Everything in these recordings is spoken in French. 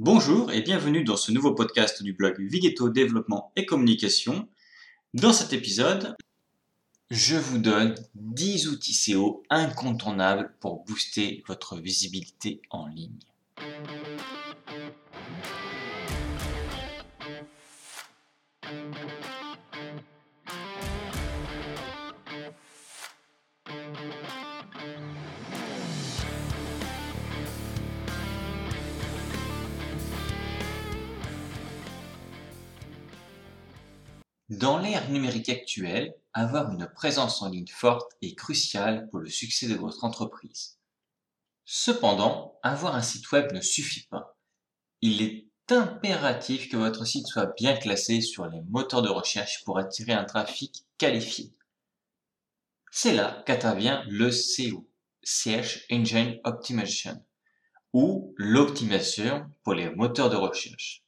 Bonjour et bienvenue dans ce nouveau podcast du blog Vigeto Développement et Communication. Dans cet épisode, je vous donne 10 outils SEO incontournables pour booster votre visibilité en ligne. Dans l'ère numérique actuelle, avoir une présence en ligne forte est crucial pour le succès de votre entreprise. Cependant, avoir un site web ne suffit pas. Il est impératif que votre site soit bien classé sur les moteurs de recherche pour attirer un trafic qualifié. C'est là qu'intervient le SEO, Search Engine Optimization, ou l'optimisation pour les moteurs de recherche.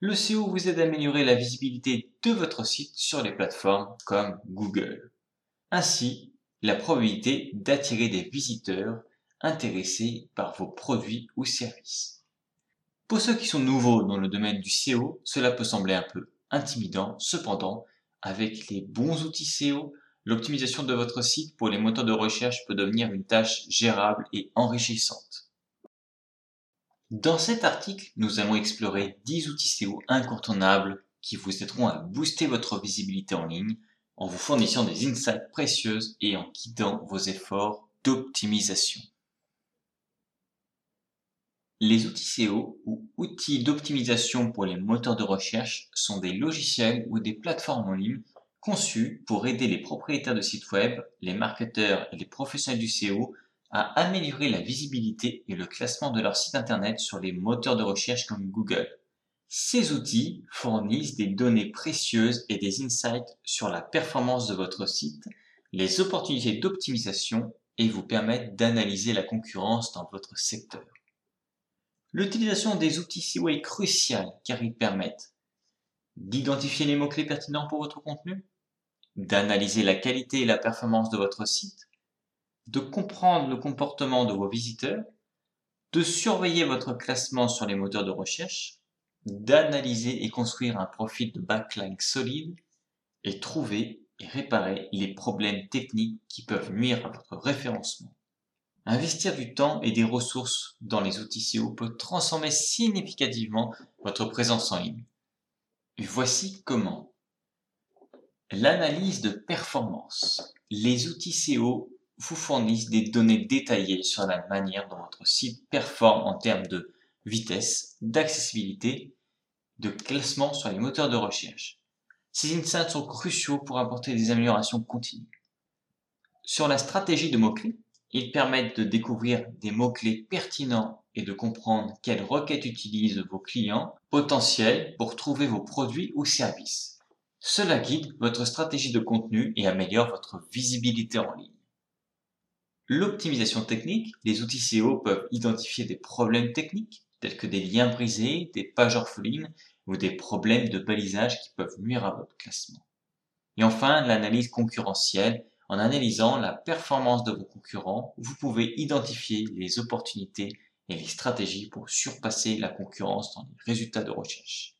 Le SEO vous aide à améliorer la visibilité de votre site sur les plateformes comme Google. Ainsi, la probabilité d'attirer des visiteurs intéressés par vos produits ou services. Pour ceux qui sont nouveaux dans le domaine du SEO, cela peut sembler un peu intimidant. Cependant, avec les bons outils SEO, l'optimisation de votre site pour les moteurs de recherche peut devenir une tâche gérable et enrichissante. Dans cet article, nous allons explorer 10 outils SEO incontournables qui vous aideront à booster votre visibilité en ligne en vous fournissant des insights précieuses et en guidant vos efforts d'optimisation. Les outils SEO ou outils d'optimisation pour les moteurs de recherche sont des logiciels ou des plateformes en ligne conçus pour aider les propriétaires de sites web, les marketeurs et les professionnels du SEO à améliorer la visibilité et le classement de leur site internet sur les moteurs de recherche comme Google. Ces outils fournissent des données précieuses et des insights sur la performance de votre site, les opportunités d'optimisation et vous permettent d'analyser la concurrence dans votre secteur. L'utilisation des outils SEO est cruciale car ils permettent d'identifier les mots-clés pertinents pour votre contenu, d'analyser la qualité et la performance de votre site, de comprendre le comportement de vos visiteurs, de surveiller votre classement sur les moteurs de recherche, d'analyser et construire un profil de backlink solide et trouver et réparer les problèmes techniques qui peuvent nuire à votre référencement. Investir du temps et des ressources dans les outils SEO peut transformer significativement votre présence en ligne. Voici comment. L'analyse de performance. Les outils SEO vous fournissent des données détaillées sur la manière dont votre site performe en termes de vitesse, d'accessibilité, de classement sur les moteurs de recherche. Ces insights sont cruciaux pour apporter des améliorations continues. Sur la stratégie de mots-clés, ils permettent de découvrir des mots-clés pertinents et de comprendre quelles requêtes utilisent vos clients potentiels pour trouver vos produits ou services. Cela guide votre stratégie de contenu et améliore votre visibilité en ligne. L'optimisation technique, les outils SEO peuvent identifier des problèmes techniques tels que des liens brisés, des pages orphelines ou des problèmes de balisage qui peuvent nuire à votre classement. Et enfin, l'analyse concurrentielle. En analysant la performance de vos concurrents, vous pouvez identifier les opportunités et les stratégies pour surpasser la concurrence dans les résultats de recherche.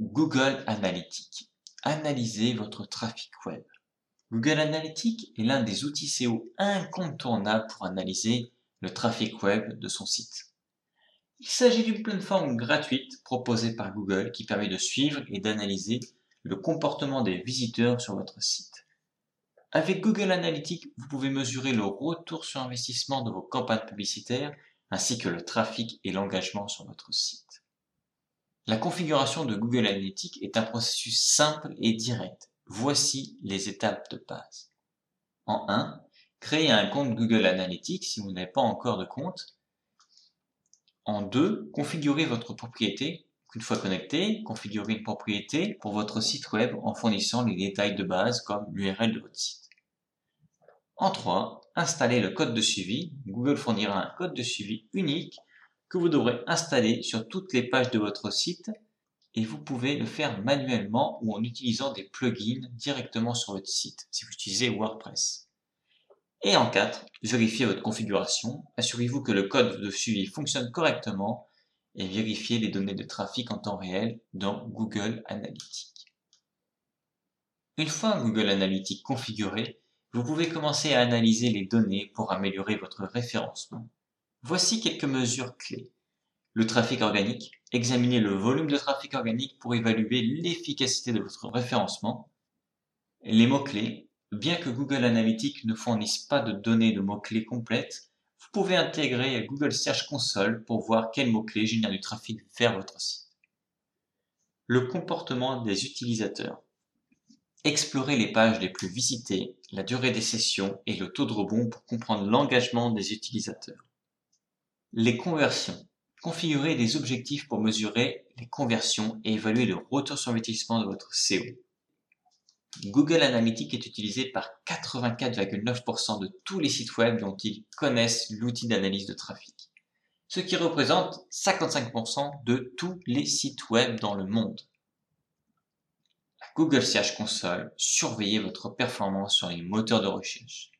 Google Analytics. Analysez votre trafic web. Google Analytics est l'un des outils SEO incontournables pour analyser le trafic web de son site. Il s'agit d'une plateforme gratuite proposée par Google qui permet de suivre et d'analyser le comportement des visiteurs sur votre site. Avec Google Analytics, vous pouvez mesurer le retour sur investissement de vos campagnes publicitaires ainsi que le trafic et l'engagement sur votre site. La configuration de Google Analytics est un processus simple et direct Voici les étapes de base. En 1, créez un compte Google Analytics si vous n'avez pas encore de compte. En 2, configurez votre propriété. Une fois connecté, configurez une propriété pour votre site web en fournissant les détails de base comme l'URL de votre site. En 3, installez le code de suivi. Google fournira un code de suivi unique que vous devrez installer sur toutes les pages de votre site et vous pouvez le faire manuellement ou en utilisant des plugins directement sur votre site si vous utilisez WordPress. Et en 4, vérifiez votre configuration, assurez-vous que le code de suivi fonctionne correctement et vérifier les données de trafic en temps réel dans Google Analytics. Une fois Google Analytics configuré, vous pouvez commencer à analyser les données pour améliorer votre référencement. Voici quelques mesures clés. Le trafic organique. Examinez le volume de trafic organique pour évaluer l'efficacité de votre référencement. Les mots-clés. Bien que Google Analytics ne fournisse pas de données de mots-clés complètes, vous pouvez intégrer Google Search Console pour voir quels mots-clés génèrent du trafic vers votre site. Le comportement des utilisateurs. Explorez les pages les plus visitées, la durée des sessions et le taux de rebond pour comprendre l'engagement des utilisateurs. Les conversions. Configurez des objectifs pour mesurer les conversions et évaluer le retour sur investissement de votre SEO. Google Analytics est utilisé par 84,9% de tous les sites web dont ils connaissent l'outil d'analyse de trafic, ce qui représente 55% de tous les sites web dans le monde. La Google Search Console, surveillez votre performance sur les moteurs de recherche.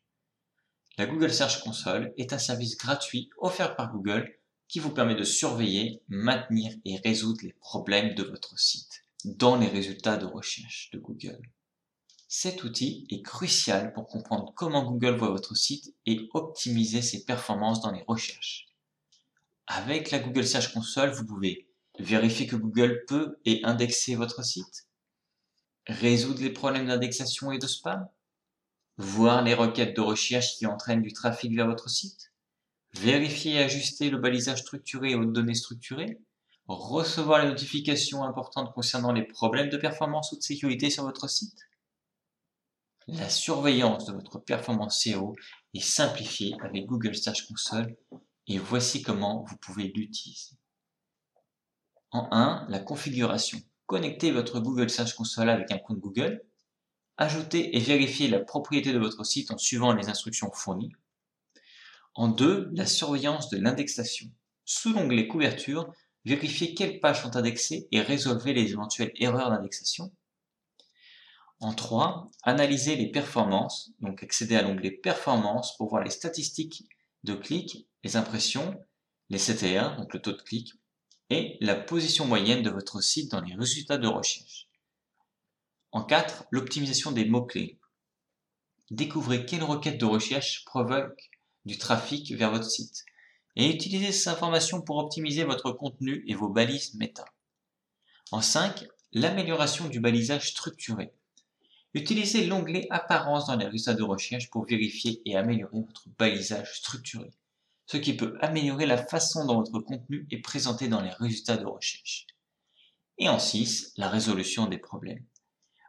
La Google Search Console est un service gratuit offert par Google qui vous permet de surveiller, maintenir et résoudre les problèmes de votre site dans les résultats de recherche de Google. Cet outil est crucial pour comprendre comment Google voit votre site et optimiser ses performances dans les recherches. Avec la Google Search Console, vous pouvez vérifier que Google peut et indexer votre site, résoudre les problèmes d'indexation et de spam, voir les requêtes de recherche qui entraînent du trafic vers votre site, vérifier et ajuster le balisage structuré aux données structurées, recevoir les notifications importantes concernant les problèmes de performance ou de sécurité sur votre site, la surveillance de votre performance SEO est simplifiée avec Google Search Console et voici comment vous pouvez l'utiliser. En 1, la configuration. Connectez votre Google Search Console avec un compte Google. Ajoutez et vérifiez la propriété de votre site en suivant les instructions fournies. En 2, la surveillance de l'indexation. Sous l'onglet couverture, vérifiez quelles pages sont indexées et résolvez les éventuelles erreurs d'indexation. En 3, analyser les performances, donc accéder à l'onglet performance pour voir les statistiques de clics, les impressions, les CTR, donc le taux de clic, et la position moyenne de votre site dans les résultats de recherche. En 4, l'optimisation des mots-clés. Découvrez quelles requêtes de recherche provoquent du trafic vers votre site et utilisez ces informations pour optimiser votre contenu et vos balises méta. En 5, l'amélioration du balisage structuré. Utilisez l'onglet Apparence dans les résultats de recherche pour vérifier et améliorer votre balisage structuré, ce qui peut améliorer la façon dont votre contenu est présenté dans les résultats de recherche. Et en 6, la résolution des problèmes.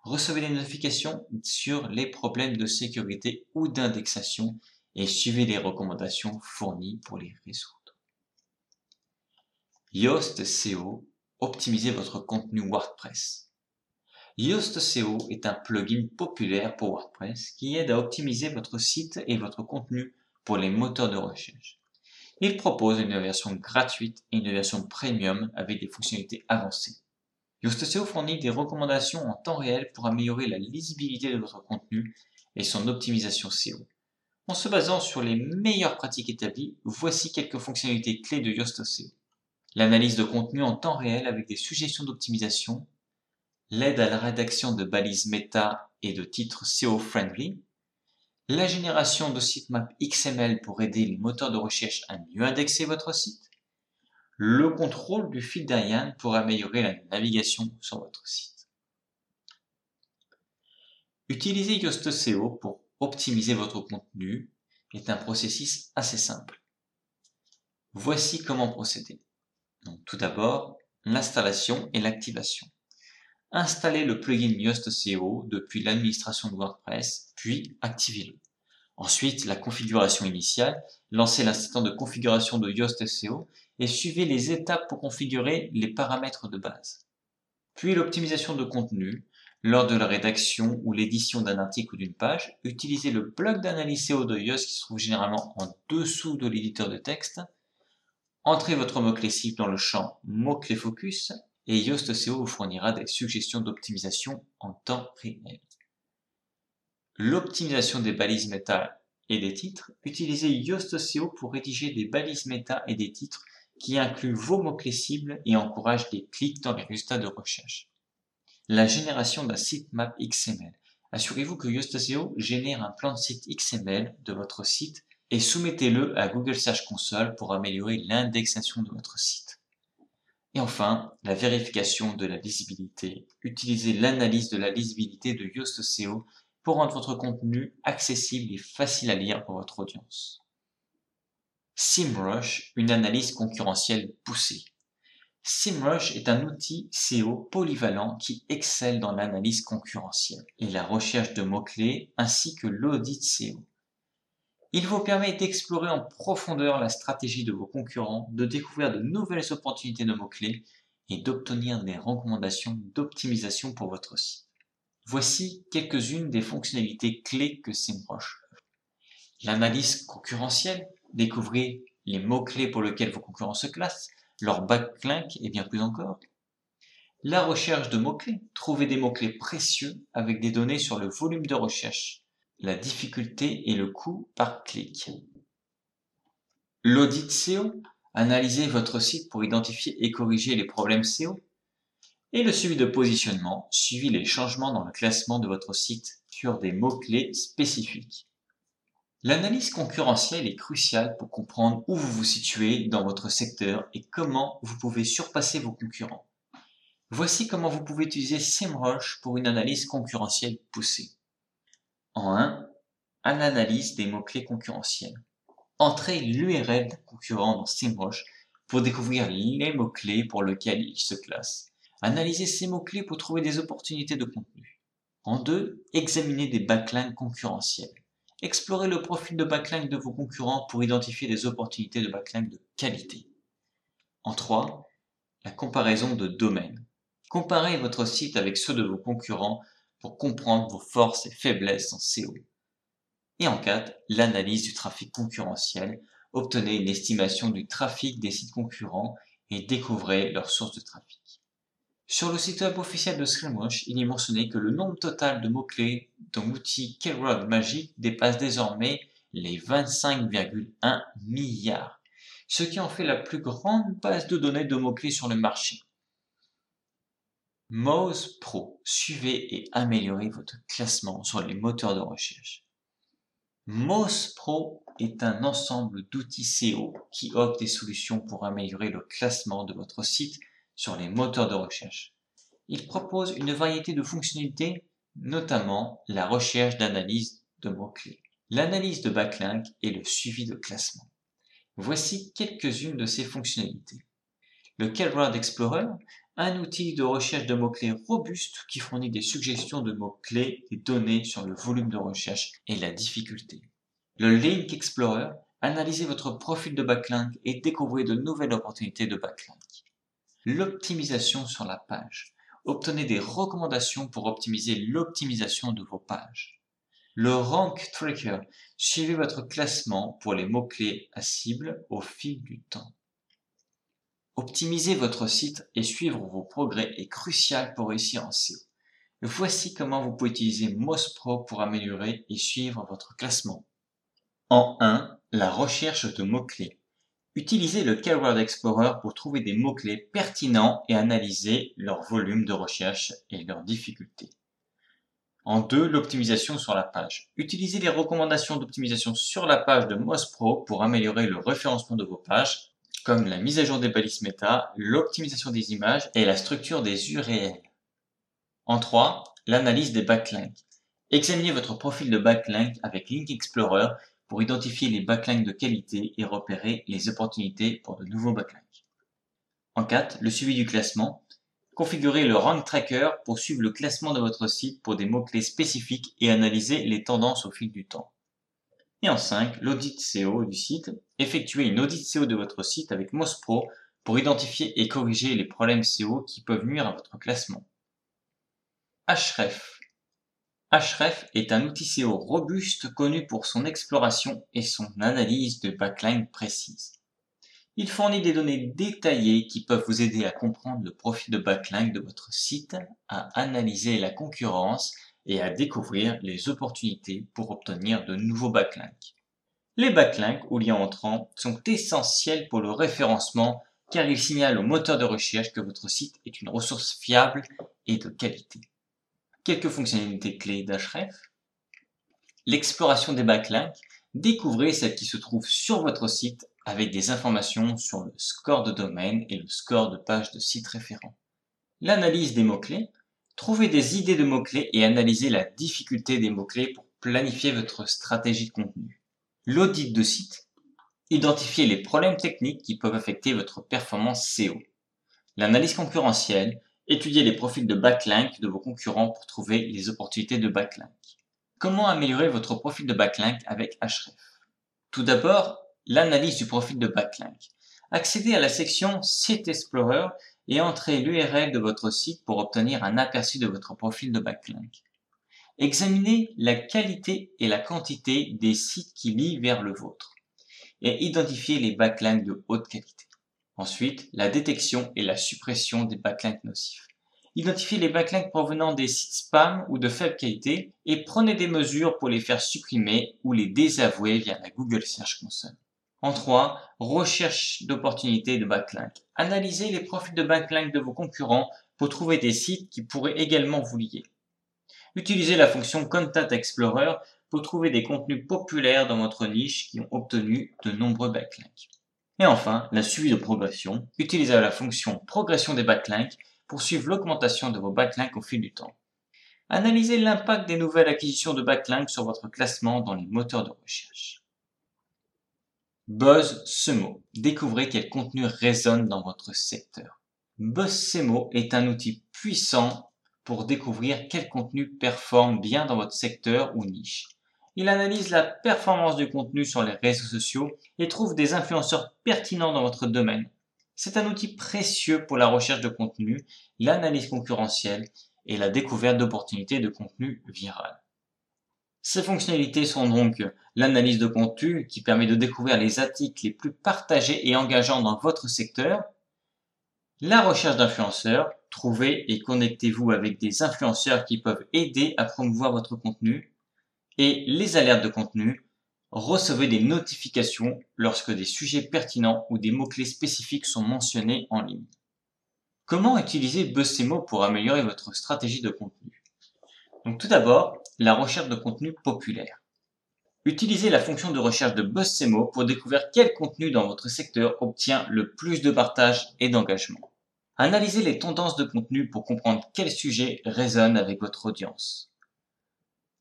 Recevez les notifications sur les problèmes de sécurité ou d'indexation et suivez les recommandations fournies pour les résoudre. Yoast SEO, optimisez votre contenu WordPress. Yoast SEO est un plugin populaire pour WordPress qui aide à optimiser votre site et votre contenu pour les moteurs de recherche. Il propose une version gratuite et une version premium avec des fonctionnalités avancées. Yoast SEO fournit des recommandations en temps réel pour améliorer la lisibilité de votre contenu et son optimisation SEO. En se basant sur les meilleures pratiques établies, voici quelques fonctionnalités clés de Yoast SEO. L'analyse de contenu en temps réel avec des suggestions d'optimisation, l'aide à la rédaction de balises méta et de titres SEO-friendly, la génération de sitemap XML pour aider les moteurs de recherche à mieux indexer votre site, le contrôle du fil d'Ariane pour améliorer la navigation sur votre site. Utiliser Yoast SEO pour optimiser votre contenu est un processus assez simple. Voici comment procéder. tout d'abord, l'installation et l'activation. Installez le plugin Yoast SEO depuis l'administration de WordPress, puis activez-le. Ensuite, la configuration initiale, lancez l'assistant de configuration de Yoast SEO et suivez les étapes pour configurer les paramètres de base. Puis l'optimisation de contenu, lors de la rédaction ou l'édition d'un article ou d'une page, utilisez le bloc d'analyse SEO de Yoast qui se trouve généralement en dessous de l'éditeur de texte. Entrez votre mot-clé cible dans le champ mot-clé focus et Yoast SEO vous fournira des suggestions d'optimisation en temps réel. L'optimisation des balises méta et des titres. Utilisez Yoast SEO pour rédiger des balises méta et des titres qui inclut vos mots-clés cibles et encourage des clics dans les résultats de recherche. La génération d'un sitemap XML. Assurez-vous que Yoast SEO génère un plan de site XML de votre site et soumettez-le à Google Search Console pour améliorer l'indexation de votre site. Et enfin, la vérification de la lisibilité. Utilisez l'analyse de la lisibilité de Yoast SEO pour rendre votre contenu accessible et facile à lire pour votre audience. SEMrush, une analyse concurrentielle poussée. SEMrush est un outil SEO polyvalent qui excelle dans l'analyse concurrentielle et la recherche de mots-clés ainsi que l'audit SEO. Il vous permet d'explorer en profondeur la stratégie de vos concurrents, de découvrir de nouvelles opportunités de mots-clés et d'obtenir des recommandations d'optimisation pour votre site. Voici quelques-unes des fonctionnalités clés que SEMrush. L'analyse concurrentielle, découvrez les mots-clés pour lesquels vos concurrents se classent, leur backlink et bien plus encore. La recherche de mots-clés, trouvez des mots-clés précieux avec des données sur le volume de recherche, la difficulté et le coût par clic. L'audit SEO, analysez votre site pour identifier et corriger les problèmes SEO. Et le suivi de positionnement, suivez les changements dans le classement de votre site sur des mots-clés spécifiques. L'analyse concurrentielle est cruciale pour comprendre où vous vous situez dans votre secteur et comment vous pouvez surpasser vos concurrents. Voici comment vous pouvez utiliser SEMrush pour une analyse concurrentielle poussée. En 1, à l'analyse des mots-clés concurrentiels. Entrez l'URL d'un concurrent dans SEMrush pour découvrir les mots-clés pour lesquels il se classe. Analysez ces mots-clés pour trouver des opportunités de contenu. En 2, examinez des backlinks concurrentiels. Explorez le profil de backlink de vos concurrents pour identifier des opportunités de backlink de qualité. En 3, la comparaison de domaines. Comparez votre site avec ceux de vos concurrents pour comprendre vos forces et faiblesses en SEO. Et en 4, l'analyse du trafic concurrentiel. Obtenez une estimation du trafic des sites concurrents et découvrez leurs sources de trafic. Sur le site web officiel de ScreenWatch, il est mentionné que le nombre total de mots-clés dans l'outil Keyword Magic dépasse désormais les 25,1 milliards, ce qui en fait la plus grande base de données de mots-clés sur le marché. Moz Pro, suivez et améliorez votre classement sur les moteurs de recherche. Moz Pro est un ensemble d'outils SEO qui offre des solutions pour améliorer le classement de votre site sur les moteurs de recherche. Il propose une variété de fonctionnalités, notamment la recherche d'analyse de mots-clés, l'analyse de backlink et le suivi de classement. Voici quelques-unes de ces fonctionnalités. Le Keyword Explorer un outil de recherche de mots-clés robuste qui fournit des suggestions de mots-clés et données sur le volume de recherche et la difficulté. Le Link Explorer, analysez votre profil de backlink et découvrez de nouvelles opportunités de backlink. L'optimisation sur la page. Obtenez des recommandations pour optimiser l'optimisation de vos pages. Le Rank Tracker. Suivez votre classement pour les mots-clés à cible au fil du temps. Optimiser votre site et suivre vos progrès est crucial pour réussir en SEO. Voici comment vous pouvez utiliser Moz Pro pour améliorer et suivre votre classement. En 1, la recherche de mots-clés. Utilisez le Keyword Explorer pour trouver des mots-clés pertinents et analyser leur volume de recherche et leurs difficultés. En 2, l'optimisation sur la page. Utilisez les recommandations d'optimisation sur la page de Moz Pro pour améliorer le référencement de vos pages comme la mise à jour des balises méta, l'optimisation des images et la structure des URL. En 3, l'analyse des backlinks. Examinez votre profil de backlink avec Link Explorer pour identifier les backlinks de qualité et repérer les opportunités pour de nouveaux backlinks. En 4, le suivi du classement. Configurez le Rank Tracker pour suivre le classement de votre site pour des mots-clés spécifiques et analyser les tendances au fil du temps. Et en 5, l'audit SEO du site. Effectuez une audit SEO de votre site avec Pro pour identifier et corriger les problèmes SEO qui peuvent nuire à votre classement. Href. Href est un outil SEO robuste connu pour son exploration et son analyse de backline précise. Il fournit des données détaillées qui peuvent vous aider à comprendre le profil de backlink de votre site, à analyser la concurrence et à découvrir les opportunités pour obtenir de nouveaux backlinks. Les backlinks ou liens entrants sont essentiels pour le référencement car il signale au moteur de recherche que votre site est une ressource fiable et de qualité. Quelques fonctionnalités clés d'Ahref. L'exploration des backlinks. Découvrez celles qui se trouvent sur votre site avec des informations sur le score de domaine et le score de page de site référent. L'analyse des mots-clés. Trouvez des idées de mots-clés et analysez la difficulté des mots-clés pour planifier votre stratégie de contenu. L'audit de site. Identifiez les problèmes techniques qui peuvent affecter votre performance SEO. L'analyse concurrentielle. Étudiez les profils de backlink de vos concurrents pour trouver les opportunités de backlink. Comment améliorer votre profil de backlink avec Ahref Tout d'abord, l'analyse du profil de backlink. Accédez à la section Site Explorer et entrez l'URL de votre site pour obtenir un aperçu de votre profil de backlink. Examinez la qualité et la quantité des sites qui lient vers le vôtre et identifiez les backlinks de haute qualité. Ensuite, la détection et la suppression des backlinks nocifs. Identifiez les backlinks provenant des sites spam ou de faible qualité et prenez des mesures pour les faire supprimer ou les désavouer via la Google Search Console. En 3, recherche d'opportunités de backlinks. Analysez les profils de backlinks de vos concurrents pour trouver des sites qui pourraient également vous lier. Utilisez la fonction Content Explorer pour trouver des contenus populaires dans votre niche qui ont obtenu de nombreux backlinks. Et enfin, la suivi de progression. Utilisez la fonction progression des backlinks pour suivre l'augmentation de vos backlinks au fil du temps. Analysez l'impact des nouvelles acquisitions de backlinks sur votre classement dans les moteurs de recherche. Buzz Semo. Découvrez quel contenu résonne dans votre secteur. Buzz Semo est un outil puissant pour découvrir quel contenu performe bien dans votre secteur ou niche. Il analyse la performance du contenu sur les réseaux sociaux et trouve des influenceurs pertinents dans votre domaine. C'est un outil précieux pour la recherche de contenu, l'analyse concurrentielle et la découverte d'opportunités de contenu viral. Ces fonctionnalités sont donc l'analyse de contenu qui permet de découvrir les articles les plus partagés et engageants dans votre secteur, la recherche d'influenceurs, trouvez et connectez-vous avec des influenceurs qui peuvent aider à promouvoir votre contenu, et les alertes de contenu, recevez des notifications lorsque des sujets pertinents ou des mots-clés spécifiques sont mentionnés en ligne. Comment utiliser BuzzSemo pour améliorer votre stratégie de contenu? Donc tout d'abord, la recherche de contenu populaire. Utilisez la fonction de recherche de BuzzSemo pour découvrir quel contenu dans votre secteur obtient le plus de partage et d'engagement. Analysez les tendances de contenu pour comprendre quel sujet résonne avec votre audience.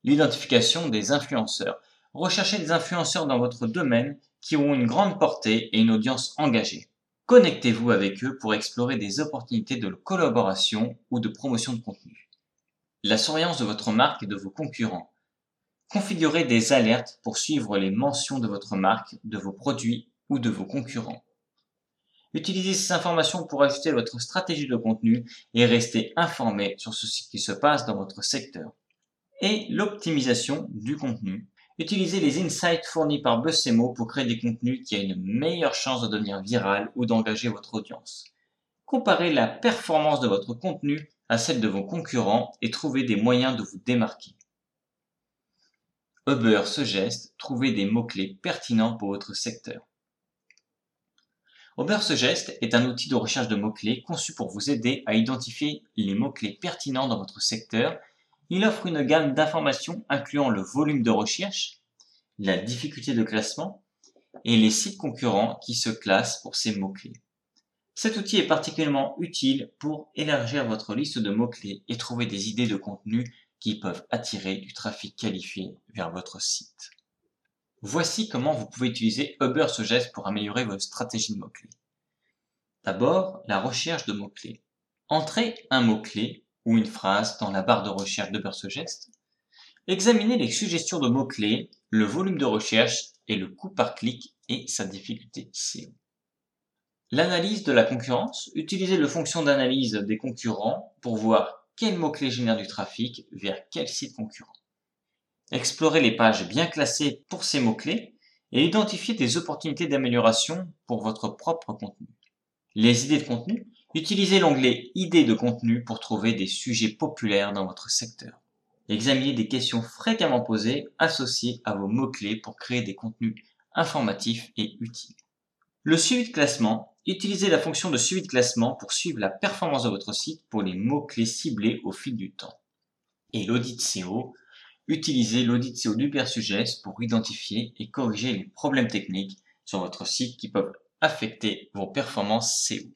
L'identification des influenceurs. Recherchez des influenceurs dans votre domaine qui ont une grande portée et une audience engagée. Connectez-vous avec eux pour explorer des opportunités de collaboration ou de promotion de contenu. La surveillance de votre marque et de vos concurrents. Configurez des alertes pour suivre les mentions de votre marque, de vos produits ou de vos concurrents. Utilisez ces informations pour ajuster votre stratégie de contenu et rester informé sur ce qui se passe dans votre secteur et l'optimisation du contenu. Utilisez les insights fournis par BuzzSemo pour créer des contenus qui a une meilleure chance de devenir viral ou d'engager votre audience. Comparez la performance de votre contenu à celle de vos concurrents et trouvez des moyens de vous démarquer. Uber Suggest, trouvez des mots-clés pertinents pour votre secteur. Uber Suggest est un outil de recherche de mots-clés conçu pour vous aider à identifier les mots-clés pertinents dans votre secteur il offre une gamme d'informations incluant le volume de recherche, la difficulté de classement et les sites concurrents qui se classent pour ces mots-clés. Cet outil est particulièrement utile pour élargir votre liste de mots-clés et trouver des idées de contenu qui peuvent attirer du trafic qualifié vers votre site. Voici comment vous pouvez utiliser Uber Suggest pour améliorer votre stratégie de mots-clés. D'abord, la recherche de mots-clés. Entrez un mot-clé ou une phrase dans la barre de recherche de Suggest. Examinez les suggestions de mots-clés, le volume de recherche et le coût par clic et sa difficulté SEO. L'analyse de la concurrence. Utilisez le fonction d'analyse des concurrents pour voir quels mots-clés génèrent du trafic vers quel site concurrent. Explorez les pages bien classées pour ces mots-clés et identifiez des opportunités d'amélioration pour votre propre contenu. Les idées de contenu. Utilisez l'onglet Idées de contenu pour trouver des sujets populaires dans votre secteur. Examinez des questions fréquemment posées associées à vos mots-clés pour créer des contenus informatifs et utiles. Le suivi de classement, utilisez la fonction de suivi de classement pour suivre la performance de votre site pour les mots-clés ciblés au fil du temps. Et l'audit SEO, utilisez l'audit SEO d'Ubersuggest pour identifier et corriger les problèmes techniques sur votre site qui peuvent affecter vos performances SEO.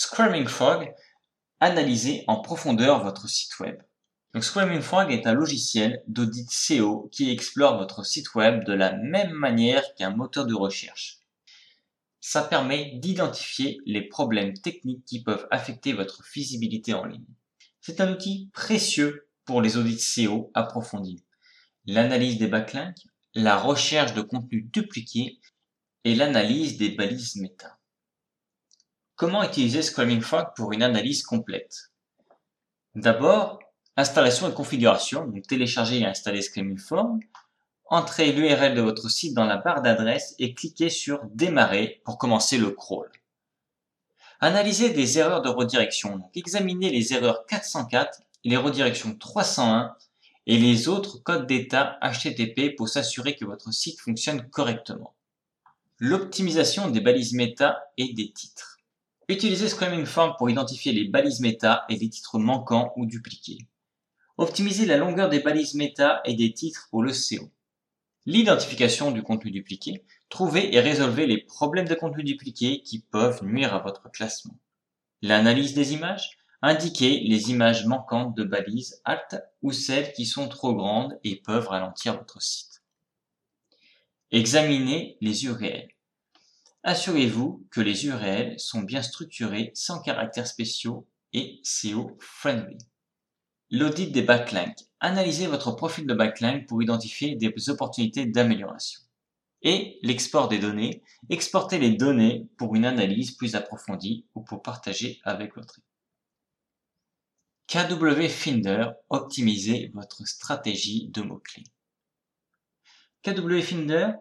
Screaming Frog, analysez en profondeur votre site web. Donc Screaming Frog est un logiciel d'audit SEO qui explore votre site web de la même manière qu'un moteur de recherche. Ça permet d'identifier les problèmes techniques qui peuvent affecter votre visibilité en ligne. C'est un outil précieux pour les audits SEO approfondis. L'analyse des backlinks, la recherche de contenu dupliqué et l'analyse des balises méta. Comment utiliser Screaming Frog pour une analyse complète? D'abord, installation et configuration, donc et installer Screaming Frog, entrez l'URL de votre site dans la barre d'adresse et cliquez sur Démarrer pour commencer le crawl. Analysez des erreurs de redirection, donc examinez les erreurs 404 et les redirections 301 et les autres codes d'état HTTP pour s'assurer que votre site fonctionne correctement. L'optimisation des balises méta et des titres. Utilisez Screaming Form pour identifier les balises méta et les titres manquants ou dupliqués. Optimisez la longueur des balises méta et des titres pour le SEO. L'identification du contenu dupliqué. Trouvez et résolvez les problèmes de contenu dupliqué qui peuvent nuire à votre classement. L'analyse des images. Indiquez les images manquantes de balises alt ou celles qui sont trop grandes et peuvent ralentir votre site. Examinez les URL. Assurez-vous que les URL sont bien structurés, sans caractères spéciaux et SEO friendly. L'audit des backlinks. Analysez votre profil de backlink pour identifier des opportunités d'amélioration. Et l'export des données. Exportez les données pour une analyse plus approfondie ou pour partager avec votre KW Finder, optimisez votre stratégie de mots-clés. KW Finder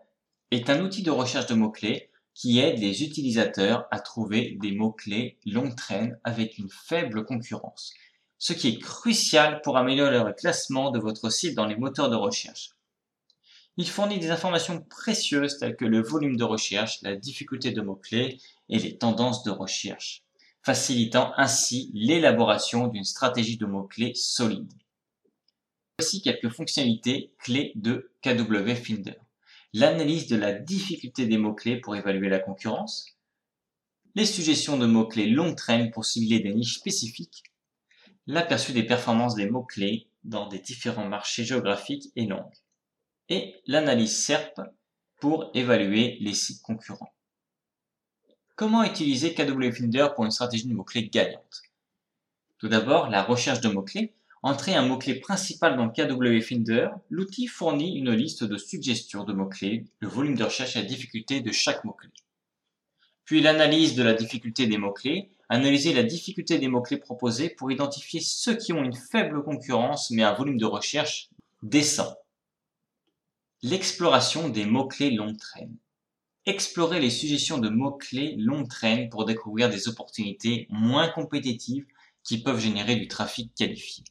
est un outil de recherche de mots-clés qui aide les utilisateurs à trouver des mots-clés long traîne avec une faible concurrence, ce qui est crucial pour améliorer le classement de votre site dans les moteurs de recherche. Il fournit des informations précieuses telles que le volume de recherche, la difficulté de mots-clés et les tendances de recherche facilitant ainsi l'élaboration d'une stratégie de mots-clés solide. Voici quelques fonctionnalités clés de KW Finder. L'analyse de la difficulté des mots-clés pour évaluer la concurrence, les suggestions de mots-clés long traîne pour cibler des niches spécifiques, l'aperçu des performances des mots-clés dans des différents marchés géographiques et langues, et l'analyse SERP pour évaluer les sites concurrents. Comment utiliser KW Finder pour une stratégie de mots-clés gagnante? Tout d'abord, la recherche de mots-clés. Entrez un mot-clé principal dans KW Finder. L'outil fournit une liste de suggestions de mots-clés, le volume de recherche et la difficulté de chaque mot-clé. Puis l'analyse de la difficulté des mots-clés. Analyser la difficulté des mots-clés proposés pour identifier ceux qui ont une faible concurrence mais un volume de recherche décent. L'exploration des mots-clés long traîne. Explorez les suggestions de mots-clés longue traîne pour découvrir des opportunités moins compétitives qui peuvent générer du trafic qualifié.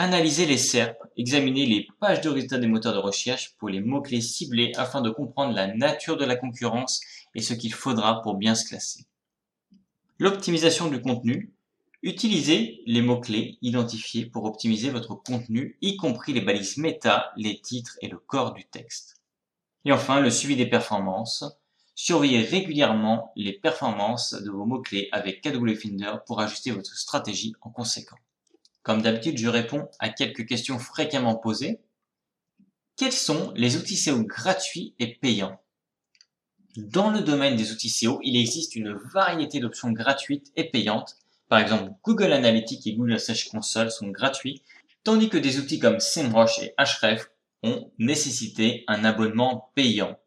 Analysez les SERP, examinez les pages de résultats des moteurs de recherche pour les mots-clés ciblés afin de comprendre la nature de la concurrence et ce qu'il faudra pour bien se classer. L'optimisation du contenu. Utilisez les mots-clés identifiés pour optimiser votre contenu, y compris les balises méta, les titres et le corps du texte. Et enfin, le suivi des performances. Surveillez régulièrement les performances de vos mots-clés avec KW Finder pour ajuster votre stratégie en conséquence. Comme d'habitude, je réponds à quelques questions fréquemment posées. Quels sont les outils SEO gratuits et payants? Dans le domaine des outils SEO, il existe une variété d'options gratuites et payantes. Par exemple, Google Analytics et Google Search Console sont gratuits, tandis que des outils comme SEMrush et Ahrefs ont nécessité un abonnement payant.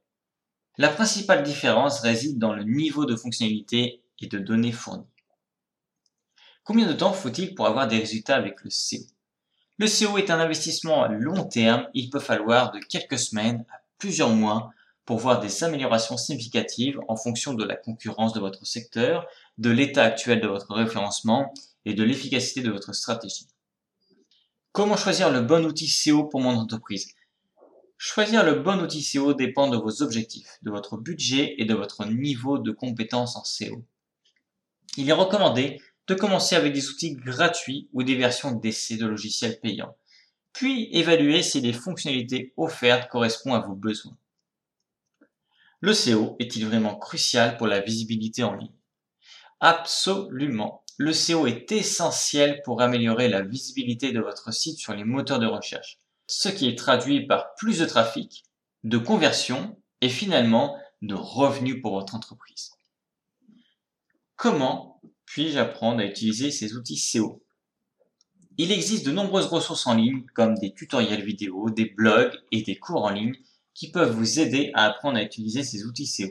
La principale différence réside dans le niveau de fonctionnalité et de données fournies. Combien de temps faut-il pour avoir des résultats avec le SEO Le SEO est un investissement à long terme, il peut falloir de quelques semaines à plusieurs mois pour voir des améliorations significatives en fonction de la concurrence de votre secteur, de l'état actuel de votre référencement et de l'efficacité de votre stratégie. Comment choisir le bon outil SEO pour mon entreprise? Choisir le bon outil SEO dépend de vos objectifs, de votre budget et de votre niveau de compétence en SEO. Il est recommandé commencer avec des outils gratuits ou des versions d'essai de logiciels payants, puis évaluer si les fonctionnalités offertes correspondent à vos besoins. Le SEO est-il vraiment crucial pour la visibilité en ligne? Absolument. Le SEO est essentiel pour améliorer la visibilité de votre site sur les moteurs de recherche ce qui est traduit par plus de trafic, de conversion et finalement de revenus pour votre entreprise. Comment puis-je apprendre à utiliser ces outils SEO Il existe de nombreuses ressources en ligne comme des tutoriels vidéo, des blogs et des cours en ligne qui peuvent vous aider à apprendre à utiliser ces outils SEO.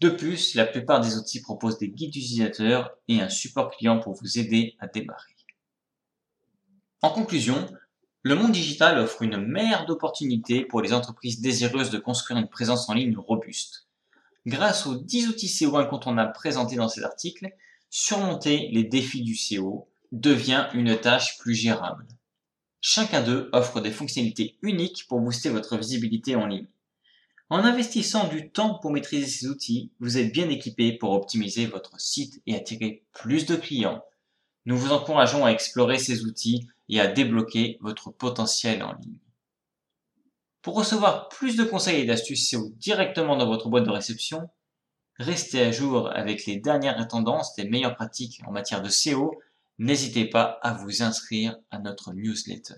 De plus, la plupart des outils proposent des guides utilisateurs et un support client pour vous aider à démarrer. En conclusion, le monde digital offre une mer d'opportunités pour les entreprises désireuses de construire une présence en ligne robuste. Grâce aux 10 outils SEO incontournables présentés dans ces articles, surmonter les défis du SEO devient une tâche plus gérable. Chacun d'eux offre des fonctionnalités uniques pour booster votre visibilité en ligne. En investissant du temps pour maîtriser ces outils, vous êtes bien équipé pour optimiser votre site et attirer plus de clients. Nous vous encourageons à explorer ces outils et à débloquer votre potentiel en ligne. Pour recevoir plus de conseils et d'astuces SEO directement dans votre boîte de réception, restez à jour avec les dernières tendances des meilleures pratiques en matière de SEO, n'hésitez pas à vous inscrire à notre newsletter.